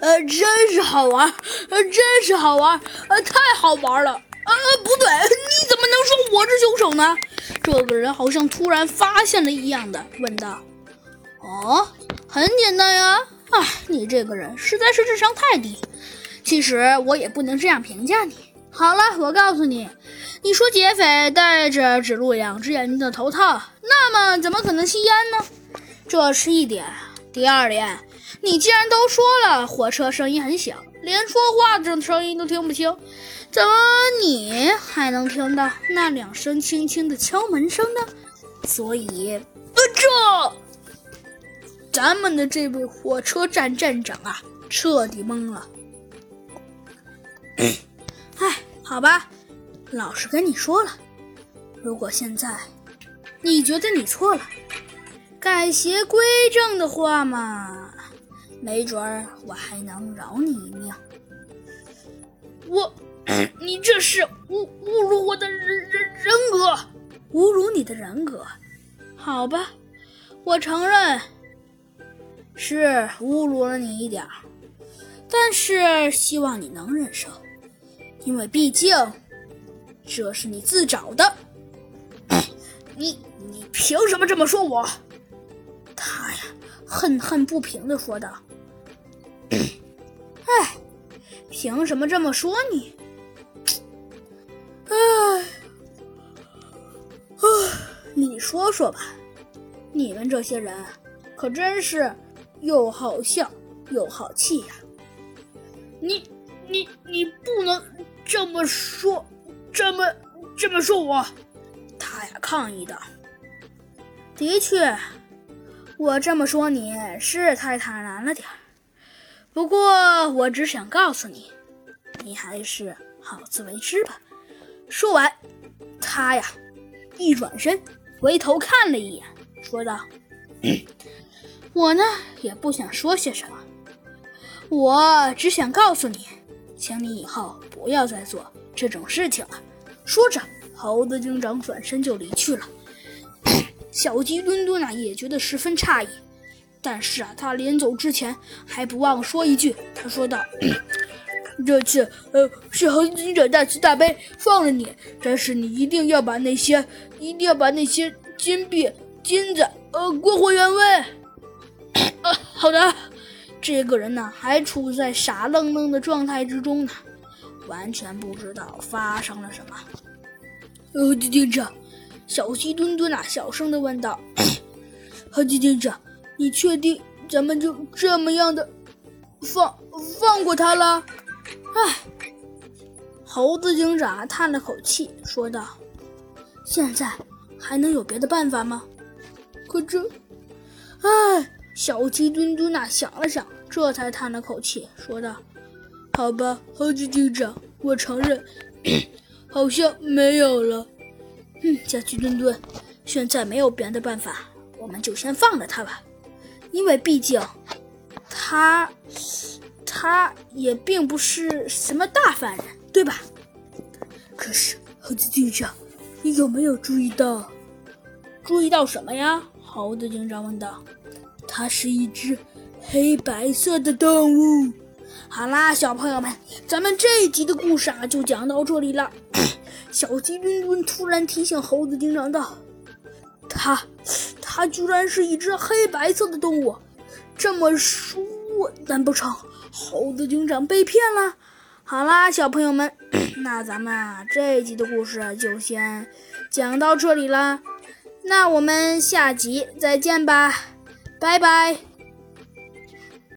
呃，真是好玩，呃，真是好玩，呃，太好玩了。呃，不对，你怎么能说我是凶手呢？这个人好像突然发现了一样的问道。哦，很简单呀。啊，你这个人实在是智商太低。其实我也不能这样评价你。好了，我告诉你，你说劫匪戴着只露两只眼睛的头套，那么怎么可能吸烟呢？这是一点。第二点，你既然都说了火车声音很小，连说话的声音都听不清，怎么你还能听到那两声轻轻的敲门声呢？所以，呃，这咱们的这位火车站站长啊，彻底懵了。哎，好吧，老实跟你说了，如果现在你觉得你错了，改邪归正的话嘛，没准儿我还能饶你一命。我，你这是侮侮辱我的人人人格，侮辱你的人格。好吧，我承认是侮辱了你一点儿，但是希望你能忍受。因为毕竟这是你自找的，你你凭什么这么说我？他呀，恨恨不平的说道：“凭什么这么说你？哎，哎，你说说吧，你们这些人可真是又好笑又好气呀！你你你不能。”这么说，这么这么说，我他呀抗议道：“的确，我这么说你是太坦然了点儿。不过我只想告诉你，你还是好自为之吧。”说完，他呀一转身，回头看了一眼，说道：“ 我呢也不想说些什么，我只想告诉你。”请你以后不要再做这种事情了。说着，猴子警长转身就离去了。小鸡墩墩啊也觉得十分诧异，但是啊，他临走之前还不忘说一句：“他说道，这次呃是猴子警长大慈大悲放了你，但是你一定要把那些一定要把那些金币金子呃归还原位。呃，好的。”这个人呢，还处在傻愣愣的状态之中呢，完全不知道发生了什么。猴子警长，小鸡墩墩啊，小声的问道：“猴子警长，你确定咱们就这么样的放放过他了？”唉，猴子警长叹了口气，说道：“现在还能有别的办法吗？可这……唉。”小鸡墩墩呐想了想，这才叹了口气，说道：“好吧，猴子警长，我承认，好像没有了。嗯，小鸡墩墩，现在没有别的办法，我们就先放了他吧，因为毕竟他他也并不是什么大犯人，对吧？可是，猴子警长，你有没有注意到？注意到什么呀？猴子警长问道。”它是一只黑白色的动物。好啦，小朋友们，咱们这一集的故事啊，就讲到这里了。小鸡墩墩突然提醒猴子警长道：“它，它居然是一只黑白色的动物。这么说，难不成猴子警长被骗了？”好啦，小朋友们，那咱们啊这一集的故事就先讲到这里啦。那我们下集再见吧。拜拜。